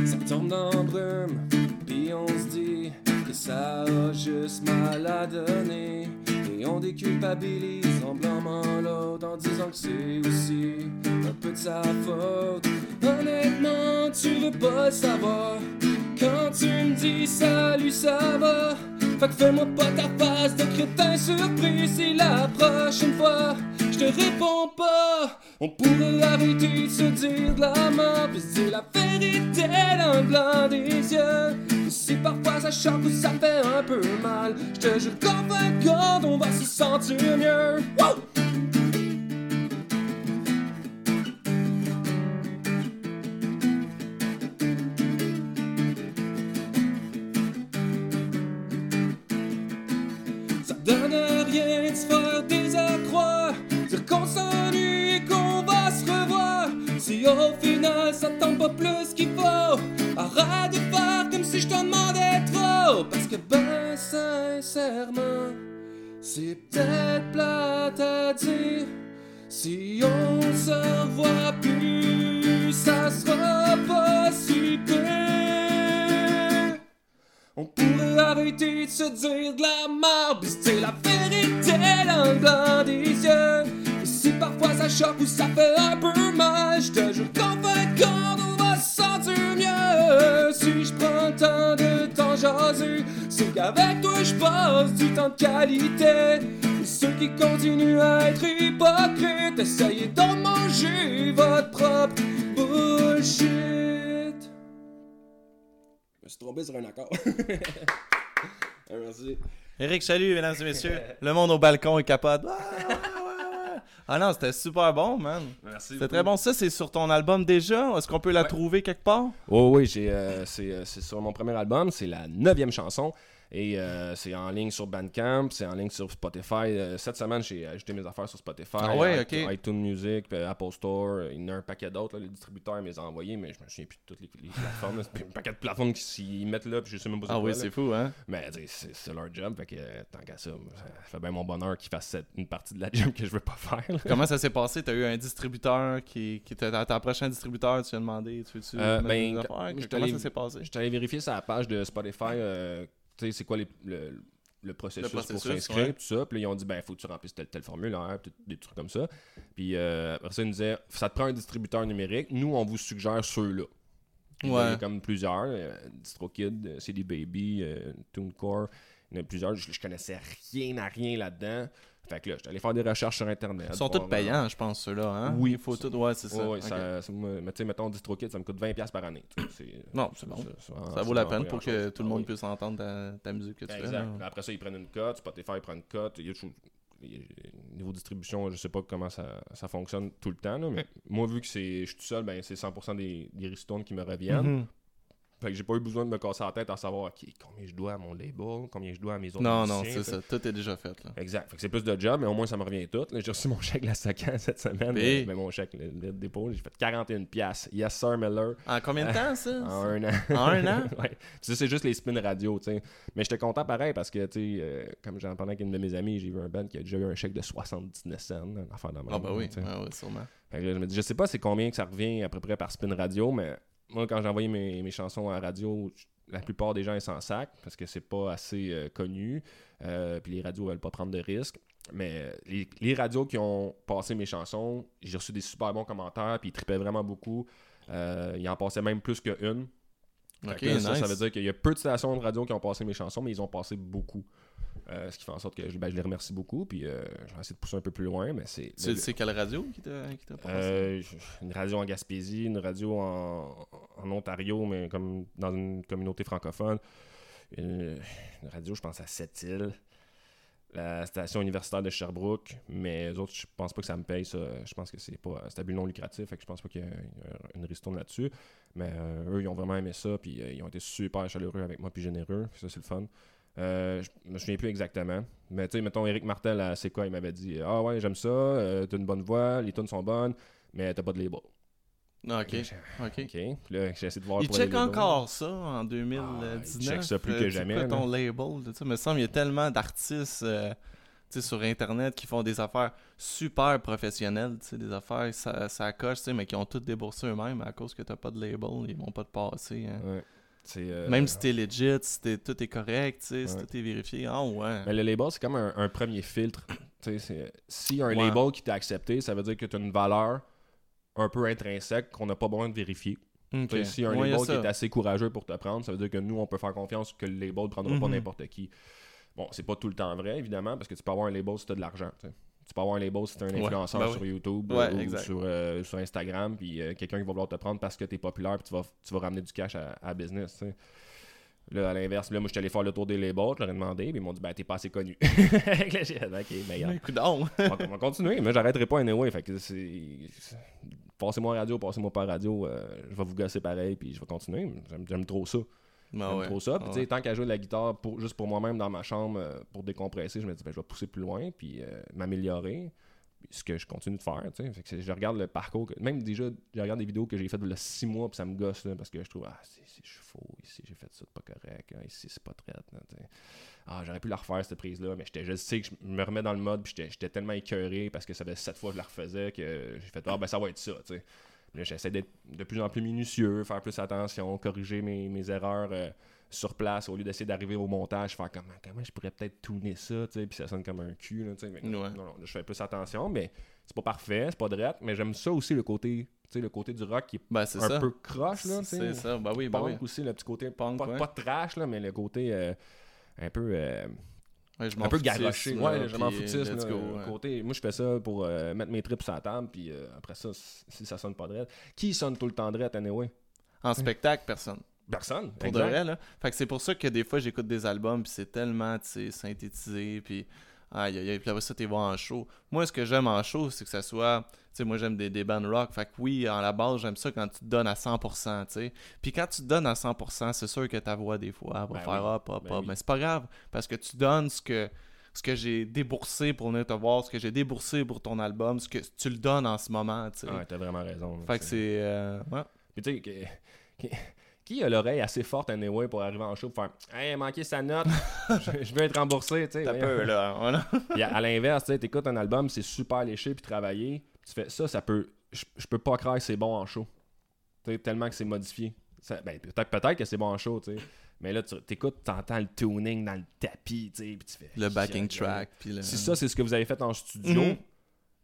Ça tombe dans brume, puis on se dit que ça a juste mal à donner. Et on déculpabilise en blâmant l'autre en disant que c'est aussi un peu de sa faute. Honnêtement, tu veux pas savoir. Quand tu me dis salut, ça va. Fait fais-moi pas ta face de crétin surpris si la prochaine fois je te réponds pas. On pourrait arrêter de se dire de la mort, puis se dire la vérité dans le des yeux. Si parfois ça choque ou ça fait un peu mal, je te jure qu'en fin de on va se sentir mieux. Au final ça tombe pas plus qu'il faut, arrête de faire comme si je te demandais trop. Parce que ben sincèrement, c'est peut-être plate à dire. Si on se revoit plus, ça sera pas si pire. On pourrait arrêter de se dire de la se dire la vérité dans le blanc des yeux. Parfois ça choque ou ça fait un peu mal, je te jure qu'en fin de compte, on va se sentir mieux. Si je prends le temps de t'en jaser, c'est qu'avec toi je passe du temps de qualité. Et ceux qui continuent à être hypocrites, essayez d'en manger votre propre bullshit. Je me suis trompé sur un accord. Merci. Eric, salut, mesdames et messieurs. Le monde au balcon est capote. Ah. Ah non, c'était super bon, man. Merci. C'est très bon. Ça, c'est sur ton album déjà? Est-ce qu'on peut la Ouais. trouver quelque part? Oh oui, j'ai, euh, c'est, euh, c'est sur mon premier album, c'est la neuvième chanson. Et euh, c'est en ligne sur Bandcamp, c'est en ligne sur Spotify. Euh, cette semaine, j'ai ajouté mes affaires sur Spotify. Ah ouais, iTunes- ok. iTunes Music, puis Apple Store. Il y en a un paquet d'autres. Les distributeurs me les ont envoyés, mais je me souviens plus de toutes les, les plateformes. là. Un paquet de plateformes qui s'y mettent là, puis je sais même pas Ah quoi, oui, c'est fou, hein? Mais c'est, leur job, fait que euh, tant qu'à ça, ça fait bien mon bonheur qu'ils fassent cette- une partie de la job que je veux pas faire. là. Comment ça s'est passé? T'as eu un distributeur qui, qui était à ton prochain distributeur, tu lui as demandé, tu veux-tu Euh, ben, Comment ça s'est passé? J'étais allé vérifier la page de Spotify, euh, tu sais, c'est quoi les- le, le processus, Le processus, pour s'inscrire, ouais. tout ça. Puis là, ils ont dit, ben, faut que tu remplisses tel, tel formulaire, tout- des trucs comme ça. Puis euh, après ça, ils nous disaient, ça te prend un distributeur numérique. Nous, on vous suggère ceux-là. Ouais. Il y a comme plusieurs, euh, DistroKid, euh, CD Baby, euh, TuneCore. Il y en a plusieurs. Je, je connaissais rien à rien là-dedans. Fait que là, j'étais allé faire des recherches sur Internet. Ils sont tous payants, je pense, ceux-là, hein? Oui. Il faut tout, ouais, c'est ça. Ouais, ouais, Ok. ça, ça me- mais tu sais, mettons DistroKid, ça me coûte 20$ par année. Non, c'est bon. ça- ça- Ça c'est vaut la peine pour que tout le Ah monde oui. puisse entendre ta, ta musique que tu fais. Exact. Puis Après ça, ils prennent une cote. Spotify prend une cote. Il y a toujours- il y a- Niveau distribution, je sais pas comment ça, ça fonctionne tout le temps. là, mais moi, vu que c'est, je suis tout seul, ben, c'est 100% des, des qui me reviennent. Mhm. Fait que j'ai pas eu besoin de me casser la tête à savoir ok, combien je dois à mon label, combien je dois à mes autres Non, non, c'est ça. Tout est déjà fait, là. Exact. Fait que c'est plus de job, mais au moins ça me revient tout. J'ai reçu mon chèque la SACAN cette semaine. Puis? Mais, mon chèque, le, le dépôt, j'ai fait 41$. piastres. Yes, sir, Miller. En combien de temps, ça? En un an. En un an? ouais. Ça, c'est juste les spins radio, tu sais. Mais j'étais content pareil parce que, tu sais, euh, comme j'en parlais avec une de mes amies, j'ai vu un band qui a déjà eu un chèque de 79 cents, affaire de Ah, bah oui, tu sais. ouais, ouais, sûrement. Fait que là, je me dis, je sais pas c'est combien que ça revient à peu près par spin radio, mais moi, quand envoyé mes, mes chansons à la radio, la plupart des gens ils s'en sacent parce que c'est pas assez euh, connu. Euh, puis les radios veulent pas prendre de risques. Mais les, les radios qui ont passé mes chansons, j'ai reçu des super bons commentaires, puis ils tripaient vraiment beaucoup. Euh, ils en passaient même plus qu'une. Fait Ok, que là, ça, nice. ça veut dire qu'il y a peu de stations de radio qui ont passé mes chansons, mais ils ont passé beaucoup. Euh, ce qui fait en sorte que je, ben, je les remercie beaucoup. Puis euh, je vais essayer de pousser un peu plus loin, mais c'est. C'est c'est quelle radio qui t'a qui t'a? Euh, une radio en Gaspésie, une radio en, en Ontario, mais comme dans une communauté francophone. Une, une radio, je pense, à Sept-Îles. La station universitaire de Sherbrooke, mais les autres, je pense pas que ça me paye ça. Je pense que c'est pas c'est à but non lucratif, fait que je pense pas qu'il y a une ristourne là-dessus. Mais euh, eux, ils ont vraiment aimé ça, puis ils ont été super chaleureux avec moi, puis généreux, ça c'est le fun. Euh, je me souviens plus exactement. Mais tu sais, mettons, Eric Martel à C'est quoi, il m'avait dit Ah ouais, j'aime ça, euh, t'as une bonne voix, les tunes sont bonnes, mais t'as pas de label. Ah, Ok, Ok. ok. Ok. Puis là, j'ai essayé de voir Il pour check encore ça en 2019. Ah, il check ça plus Euh, que jamais, quoi ton label, ça. me semble il y a tellement d'artistes euh, tu sur Internet qui font des affaires super professionnelles, tu des affaires, ça, ça coche, tu mais qui ont tout déboursé eux-mêmes à cause que t'as pas de label, ils vont pas te passer. hein. Ouais. Euh, Même si t'es legit, si tout est correct, si tout est vérifié. Ah ouais. Mais le label, c'est comme un, un premier filtre. A un Ouais. label qui t'a accepté, ça veut dire que tu as une valeur un peu intrinsèque qu'on n'a pas besoin de vérifier. Ok. Tu sais, S'il y a un Ouais, label qui est assez courageux pour te prendre, ça veut dire que nous, on peut faire confiance que le label ne prendra pas Mhm. n'importe qui. Bon, c'est pas tout le temps vrai, évidemment, parce que tu peux avoir un label si tu as de l'argent. Tu peux avoir un label si tu es un Ouais, influenceur ben oui. sur YouTube Ouais, euh, ou sur, euh, sur Instagram, puis euh, quelqu'un qui va vouloir te prendre parce que tu es populaire, puis tu vas, tu vas ramener du cash à, à business. Là, à l'inverse, là, moi, je suis allé faire le tour des labels, je leur ai demandé, puis ils m'ont dit, ben, t'es pas assez connu. Là, dit, ok, mais regarde. Ben, coudonc. on, va, on va continuer, mais j'arrêterai pas anyway. Fait que c'est. Passez-moi en radio, passez-moi pas en radio, euh, je vais vous gosser pareil, puis je vais continuer. J'aime trop ça. Ben ouais. trop ça. Puis, Ah ouais. tant qu'à jouer de la guitare pour, juste pour moi-même dans ma chambre euh, pour décompresser, je me dis, ben, je vais pousser plus loin, puis euh, m'améliorer. Ce que je continue de faire, tu sais. Je regarde le parcours. que- même déjà, je regarde des vidéos que j'ai faites il y a six mois, puis ça me gosse, là, parce que je trouve, ah, c'est, c'est, je suis faux, ici, j'ai fait ça de pas correct, ah, ici, c'est pas traite. Ah, j'aurais pu la refaire, cette prise-là, mais j'étais, je sais que je me remets dans le mode, puis j'étais, j'étais tellement écœuré parce que ça fait sept fois que je la refaisais que j'ai fait, ah, ben, ça va être ça, tu sais. Là, j'essaie d'être de plus en plus minutieux, faire plus attention, corriger mes, mes erreurs euh, sur place au lieu d'essayer d'arriver au montage, faire comment, comment je pourrais peut-être tuner ça, tu sais, puis ça sonne comme un cul, là. Mais non, Ouais. non, non, je fais plus attention, mais c'est pas parfait, c'est pas drette, mais j'aime ça aussi le côté, le côté du rock qui est Ben, un ça. peu croche, là. C'est ça. Ben oui, ben Punk oui. aussi, le petit côté Punk, pas, ouais. pas trash, là, mais le côté euh, un peu euh, Ouais, je un peu garoché. là, Ouais, je m'en là, go, ouais. côté, moi, je fais ça pour euh, mettre mes tripes sur la table, puis euh, après ça, si ça sonne pas drette. Qui sonne tout le temps drette, anyway? En spectacle, personne. Personne. Pour exact. de vrai, là. Fait que c'est pour ça que des fois, j'écoute des albums, puis c'est tellement, tu sais, synthétisé, puis aïe, aïe, aïe, puis après ça, t'es voir en show. Moi, ce que j'aime en show, c'est que ça soit, tu sais, moi, j'aime des, des bands rock, fait que oui, en la base, j'aime ça quand tu te donnes à 100%, tu sais. Puis quand tu te donnes à 100%, c'est sûr que ta voix, des fois, elle va Ben faire hop, hop, ben hop, mais c'est pas grave, parce que tu donnes ce que ce que j'ai déboursé pour venir te voir, ce que j'ai déboursé pour ton album, ce que tu le donnes en ce moment, tu sais. Ah, t'as vraiment raison. fait que c'est... euh, ouais. Puis tu sais, qui a l'oreille assez forte, anyway, pour arriver en show pour faire Hey, manqué sa note, je, je veux être remboursé, tu sais. T'as peu, là. Voilà. À, à l'inverse, tu sais, t'écoutes un album, c'est super léché puis travaillé. tu fais ça, ça peut. Je, je peux pas croire que c'est bon en show. Tu tellement que c'est modifié. Ben, peut-être peut-être que c'est bon en show, tu sais. Mais là, tu t'écoutes, t'entends le tuning dans le tapis, tu sais, puis tu fais. Le backing track, puis le... Si ça, c'est ce que vous avez fait en studio, Mhm.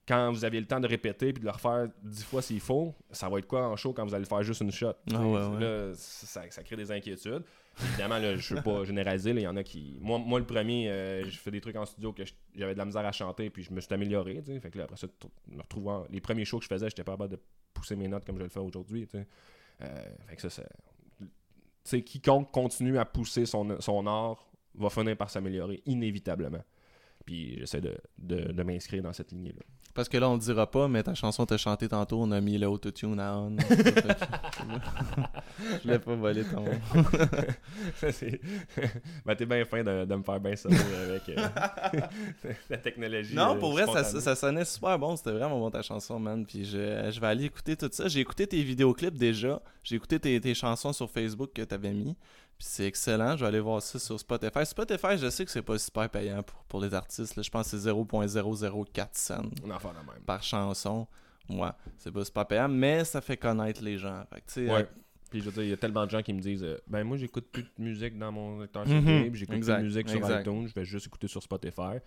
Quand vous aviez le temps de répéter puis de le refaire dix fois s'il faut, ça va être quoi en show quand vous allez faire juste une shot? Ah ouais, ouais. Là, ça, ça crée des inquiétudes. Évidemment, là, je veux pas généraliser. Il y en a qui. Moi, moi le premier, euh, je fais des trucs en studio que j'avais de la misère à chanter, puis je me suis amélioré. Fait que là, après ça, me retrouvant. Les premiers shows que je faisais, j'étais pas capable de pousser mes notes comme je le fais aujourd'hui. Euh, fait que ça, c'est. Tu sais, quiconque continue à pousser son, son art va finir par s'améliorer, inévitablement. Puis j'essaie de, de, de m'inscrire dans cette lignée-là. Parce que là, on le dira pas, mais ta chanson t'a chanté tantôt, on a mis le autotune à on. Je voulais pas voler ton. Ben, t'es bien fin de, de me faire bien sonner avec euh, la technologie. Non, euh, pour vrai, ça, ça sonnait super bon. C'était vraiment bon ta chanson, man. Puis je, je vais aller écouter tout ça. J'ai écouté tes vidéoclips déjà. J'ai écouté tes, tes chansons sur Facebook que t'avais mis. Puis c'est excellent. Je vais aller voir ça sur Spotify. Spotify, je sais que c'est pas super payant pour, pour les artistes. là. Je pense que c'est 0.004 cents On en fait de même. par chanson. Ouais, c'est pas super payant, mais ça fait connaître les gens. Fait que, Ouais. euh, Puis je veux dire, il y a tellement de gens qui me disent euh, Ben, moi, j'écoute plus de musique dans mon lecteur Mhm. CD, j'écoute plus de musique sur exact. iTunes, je vais juste écouter sur Spotify.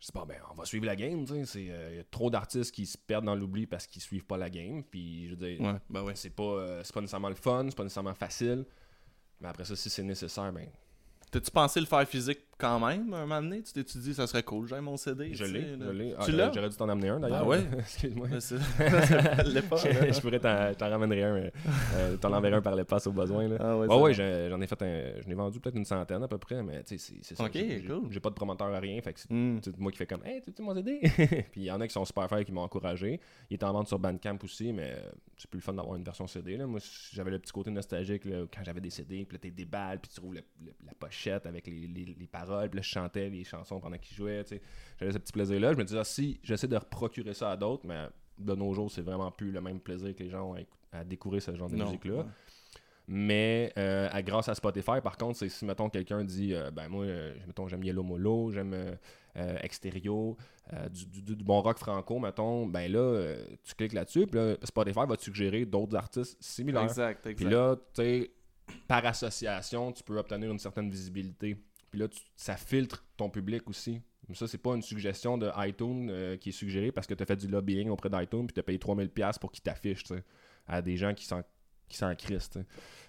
Je dis, bon, ben, on va suivre la game, tu sais. c'est, euh, Il y a trop d'artistes qui se perdent dans l'oubli parce qu'ils suivent pas la game. Puis, je veux dire, ouais, ben ouais. c'est pas, euh, c'est pas nécessairement le fun, c'est pas nécessairement facile. Mais après ça, si c'est nécessaire, ben, T'as-tu pensé le faire physique? Quand même, un moment donné, tu t'es dit, ça serait cool, j'ai mon CD. Je l'ai, je l'ai. Ah, Tu j'aurais- l'as? J'aurais dû t'en amener un d'ailleurs. Ah ouais? Excuse-moi. Pas, là. je pourrais t'en, ramènerai un. mais, Euh, t'en enverrai un par le passe au besoin. Là. Ah ouais, Ouais, j'en ai fait un. J'en ai vendu peut-être une centaine à peu près, mais tu sais, c'est, c'est ça. Ok, j'ai, j'ai- cool. j'ai pas de promoteur à rien, fait que c'est Hmm. moi qui fais comme Hey, tu mon CD Puis il y en a qui sont super fiers qui m'ont encouragé. Il est en vente sur Bandcamp aussi, mais euh, c'est plus le fun d'avoir une version CD. Là. Moi, j'avais le petit côté nostalgique là, quand j'avais des CD, puis là, t'es déballes, puis tu trouves la pochette avec les, les- les paroles, puis là, je chantais les chansons pendant qu'ils jouaient. tu sais. J'avais ce petit plaisir-là. Je me disais, ah, si j'essaie de procurer ça à d'autres, mais de nos jours, c'est vraiment plus le même plaisir que les gens ont à, écou- à découvrir ce genre de musique-là. Mais euh, à- grâce à Spotify, par contre, c'est si, mettons, quelqu'un dit euh, Ben, moi, euh, mettons, j'aime Yellow Molo, j'aime Exterio, euh, du, du- du bon rock franco, mettons, ben là, tu cliques là-dessus, puis là, Spotify va te suggérer d'autres artistes similaires. Exact, exact. Puis là, tu sais, par association, tu peux obtenir une certaine visibilité. Puis là, ça filtre ton public aussi. Ça, c'est pas une suggestion de iTunes euh, qui est suggérée parce que tu as fait du lobbying auprès d'iTunes puis tu as payé 3000$ pour qu'ils t'affichent à des gens qui s'en qui.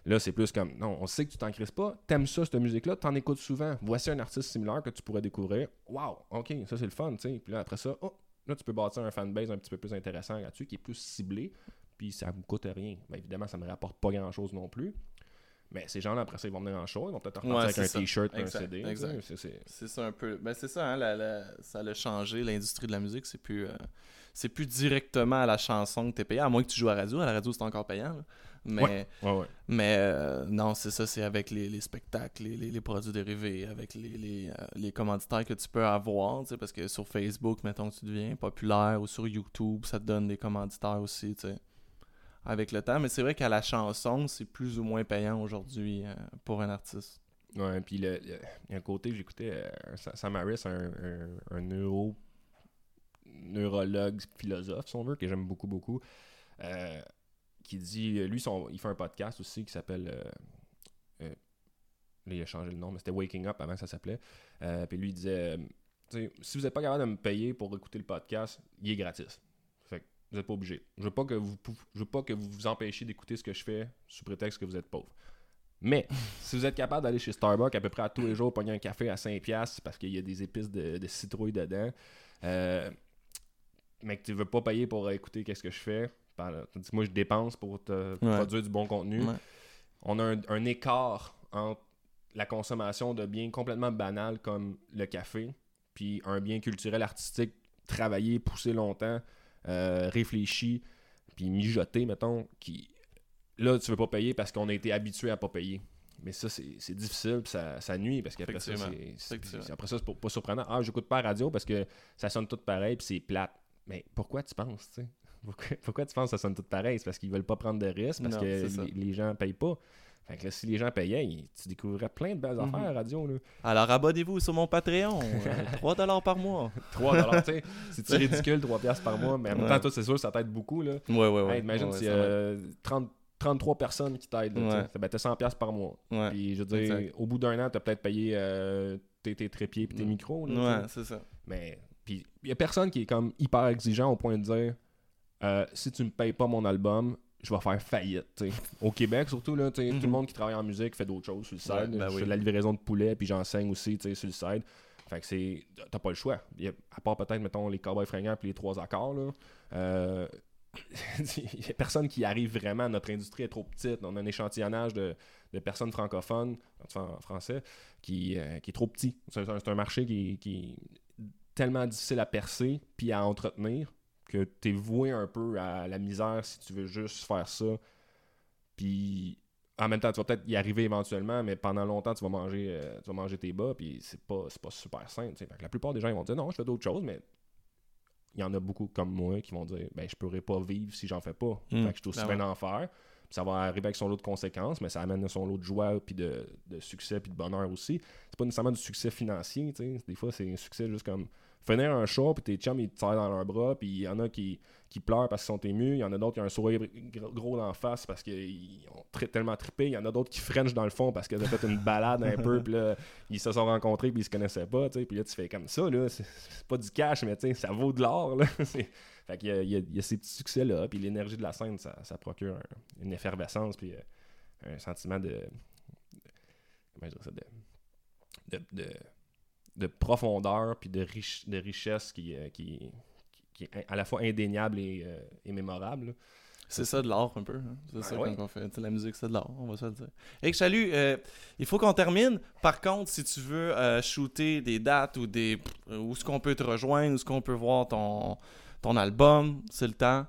Là, c'est plus comme non, on sait que tu t'en crisses pas, t'aimes ça, cette musique-là, t'en écoutes souvent. Voici un artiste similaire que tu pourrais découvrir. Waouh, ok, ça c'est le fun. Puis là, après ça, oh, là, tu peux bâtir un fanbase un petit peu plus intéressant là-dessus qui est plus ciblé puis ça me coûte rien. Ben, évidemment, ça me rapporte pas grand-chose non plus. Mais ces gens-là, après ça, ils vont venir en show, ils vont peut-être repartir Ouais, avec un ça. t-shirt, un Exact, CD. tu sais, exact. c'est- c'est- C'est ça un peu. Ben c'est ça, hein, la- la- ça a changé l'industrie de la musique. C'est plus, euh, c'est plus directement à la chanson que t'es payé, à moins que tu joues à la radio. À la radio, c'est encore payant. là. Mais, Ouais, ouais. mais euh, non, c'est ça, c'est avec les, les spectacles, les, les- les produits dérivés, avec les, les, euh, commanditaires que tu peux avoir. tu sais, Parce que sur Facebook, mettons, tu deviens populaire, ou sur YouTube, ça te donne des commanditaires aussi. tu sais, Avec le temps. Mais c'est vrai qu'à la chanson, c'est plus ou moins payant aujourd'hui euh, pour un artiste. Ouais, puis le- il y a un côté, j'écoutais euh, Sa- Sam Harris, un, un, neuro, neurologue, philosophe, si on veut, que j'aime beaucoup, beaucoup, euh, qui dit, lui, son, il fait un podcast aussi qui s'appelle, euh, là, il a changé le nom, mais c'était Waking Up avant que ça s'appelait, puis lui, il disait, si vous n'êtes pas capable de me payer pour écouter le podcast, il est gratis. Vous n'êtes pas obligé. Je veux pas que vous, je veux pas que vous vous empêchiez d'écouter ce que je fais sous prétexte que vous êtes pauvre. Mais si vous êtes capable d'aller chez Starbucks à peu près à tous les jours, pogner un café à 5$ parce qu'il y a des épices de, de citrouille dedans, euh, mais que tu veux pas payer pour écouter qu'est-ce que je fais, tandis que moi je dépense pour te produire du bon contenu, Ouais. on a un, un écart entre la consommation de biens complètement banals comme le café, puis un bien culturel artistique travaillé, poussé longtemps, euh, réfléchi, puis mijoté, mettons, qui là tu veux pas payer parce qu'on a été habitué à pas payer. Mais ça, c'est difficile, puis ça, ça nuit, parce qu'après ça, c'est- après ça, c'est pas, pas surprenant. Ah, j'écoute pas la radio parce que ça sonne tout pareil, puis c'est plate. Mais pourquoi tu penses, tu sais? Pourquoi, pourquoi tu penses que ça sonne tout pareil? C'est parce qu'ils veulent pas prendre de risques, parce Non, que les, les gens payent pas. Fait que là, si les gens payaient, ils- tu découvrirais plein de belles Mhm. affaires à la radio. Là. Alors abonnez-vous sur mon Patreon. euh, 3$ par mois. 3 tu sais, c'est ridicule, 3 piastres par mois, mais en même Ouais. temps, toi, c'est sûr, ça t'aide beaucoup. Là. Ouais, ouais, ouais. Hey, imagine Ouais, s'il y ça va. a 30 33 personnes qui t'aident. là, Ouais. tu sais. Ben, t'as 100 piastres par mois. Ouais, Puis, je veux dire, Exact. au bout d'un an, t'as peut-être payé euh, tes, tes trépieds et tes Mm. micros. là, ouais tu sais. c'est ça. Mais puis il y a personne qui est comme hyper exigeant au point de dire euh, si tu me payes pas mon album, je vais faire faillite. Au Québec, surtout, là, tout Mhm. le monde qui travaille en musique fait d'autres choses sur le side. Ouais, ben je oui. fais de la livraison de poulet, puis j'enseigne aussi sur le side. Fait que c'est. T'as pas le choix. A- à part peut-être, mettons, les cowboys fringants puis les trois accords, là. euh, Il y a personne qui arrive vraiment. Notre industrie est trop petite. On a un échantillonnage de, de personnes francophones, en français, qui, euh, qui est trop petit. C'est un, c'est un marché qui, qui est tellement difficile à percer puis à entretenir que tu es voué un peu à la misère si tu veux juste faire ça. Puis en même temps, tu vas peut-être y arriver éventuellement, mais pendant longtemps, tu vas manger, euh, tu vas manger tes bas, puis c'est pas, pas super que la plupart des gens ils vont dire non, je fais d'autres choses, mais il y en a beaucoup comme moi qui vont dire ben je pourrais pas vivre si j'en fais pas. Mm. Fait que je suis aussi Ben bien faire. Puis ça va arriver avec son lot de conséquences, mais ça amène son lot de joie, puis de, de succès, puis de bonheur aussi. C'est pas nécessairement du succès financier, tu sais. Des fois, c'est un succès juste comme finir un show, puis tes chums, ils te tirent dans leurs bras, puis il y en a qui, qui pleurent parce qu'ils sont émus, il y en a d'autres qui ont un sourire gros, d'en face parce qu'ils ont tellement trippé, il y en a d'autres qui frenchent dans le fond parce qu'ils ont fait une balade un peu, puis là, ils se sont rencontrés, puis ils se connaissaient pas, tu sais. Puis là, tu fais comme ça, là, c'est pas du cash, mais tu ça vaut de l'or, là. Fait qu'il y y a- ces petits succès-là, puis l'énergie de la scène, ça, ça procure un- une effervescence, puis euh, un sentiment de. Comment je dirais ça de, de- de profondeur puis de, riche, de richesse qui, euh, qui, qui, est à la fois indéniable et, euh, et mémorable. C'est ça de l'art un peu. hein. C'est ça Ah ouais. qu'on fait. Tu sais, la musique, c'est de l'art, on va se le dire. Eric Chalut, euh, il faut qu'on termine. Par contre, si tu veux shooter des dates ou des où est-ce qu'on peut te rejoindre, où est-ce qu'on peut voir ton, ton album, c'est le temps.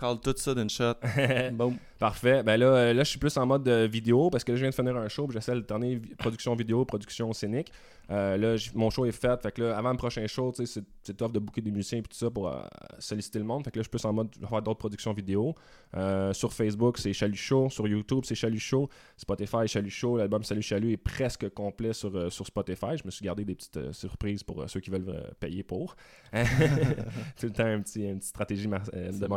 Call tout ça d'une shot. Boom. Parfait. Ben là, euh, là, je suis plus en mode euh, vidéo parce que là, je viens de finir un show. puis J'essaie de tourner production vidéo, production scénique. Euh, là, mon show est fait. Fait que là, avant le prochain show, tu sais, c'est- c'est tough de booker des musiciens et tout ça pour euh, solliciter le monde. Fait que là, je suis plus en mode de faire d'autres productions vidéo. Euh, sur Facebook, c'est Chalut Show. Sur YouTube, c'est Chalut Show. Spotify, Chalut Show. L'album Salut Chalut est presque complet sur, euh, sur Spotify. Je me suis gardé des petites euh, surprises pour euh, ceux qui veulent euh, payer pour. tout le temps, un petit, une petite stratégie mar- euh, de bon.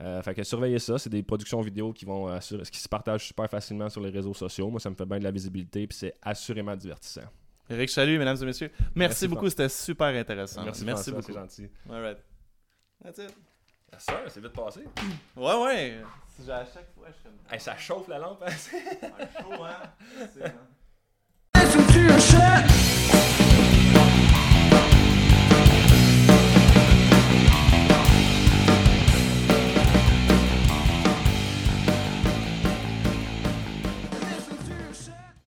Euh, fait que surveillez ça, c'est des productions vidéo qui vont assurer, qui se partagent super facilement sur les réseaux sociaux. Moi, ça me fait bien de la visibilité, puis c'est assurément divertissant. Eric Chalut, mesdames et messieurs. Merci, Merci, beaucoup, c'était super intéressant. Merci, Merci François, beaucoup. c'est gentil. All right. That's it. La sœur, c'est vite passé. Ouais, ouais. À chaque fois, je fais Hey, ça chauffe la lampe. hein? show, hein? C'est, hein.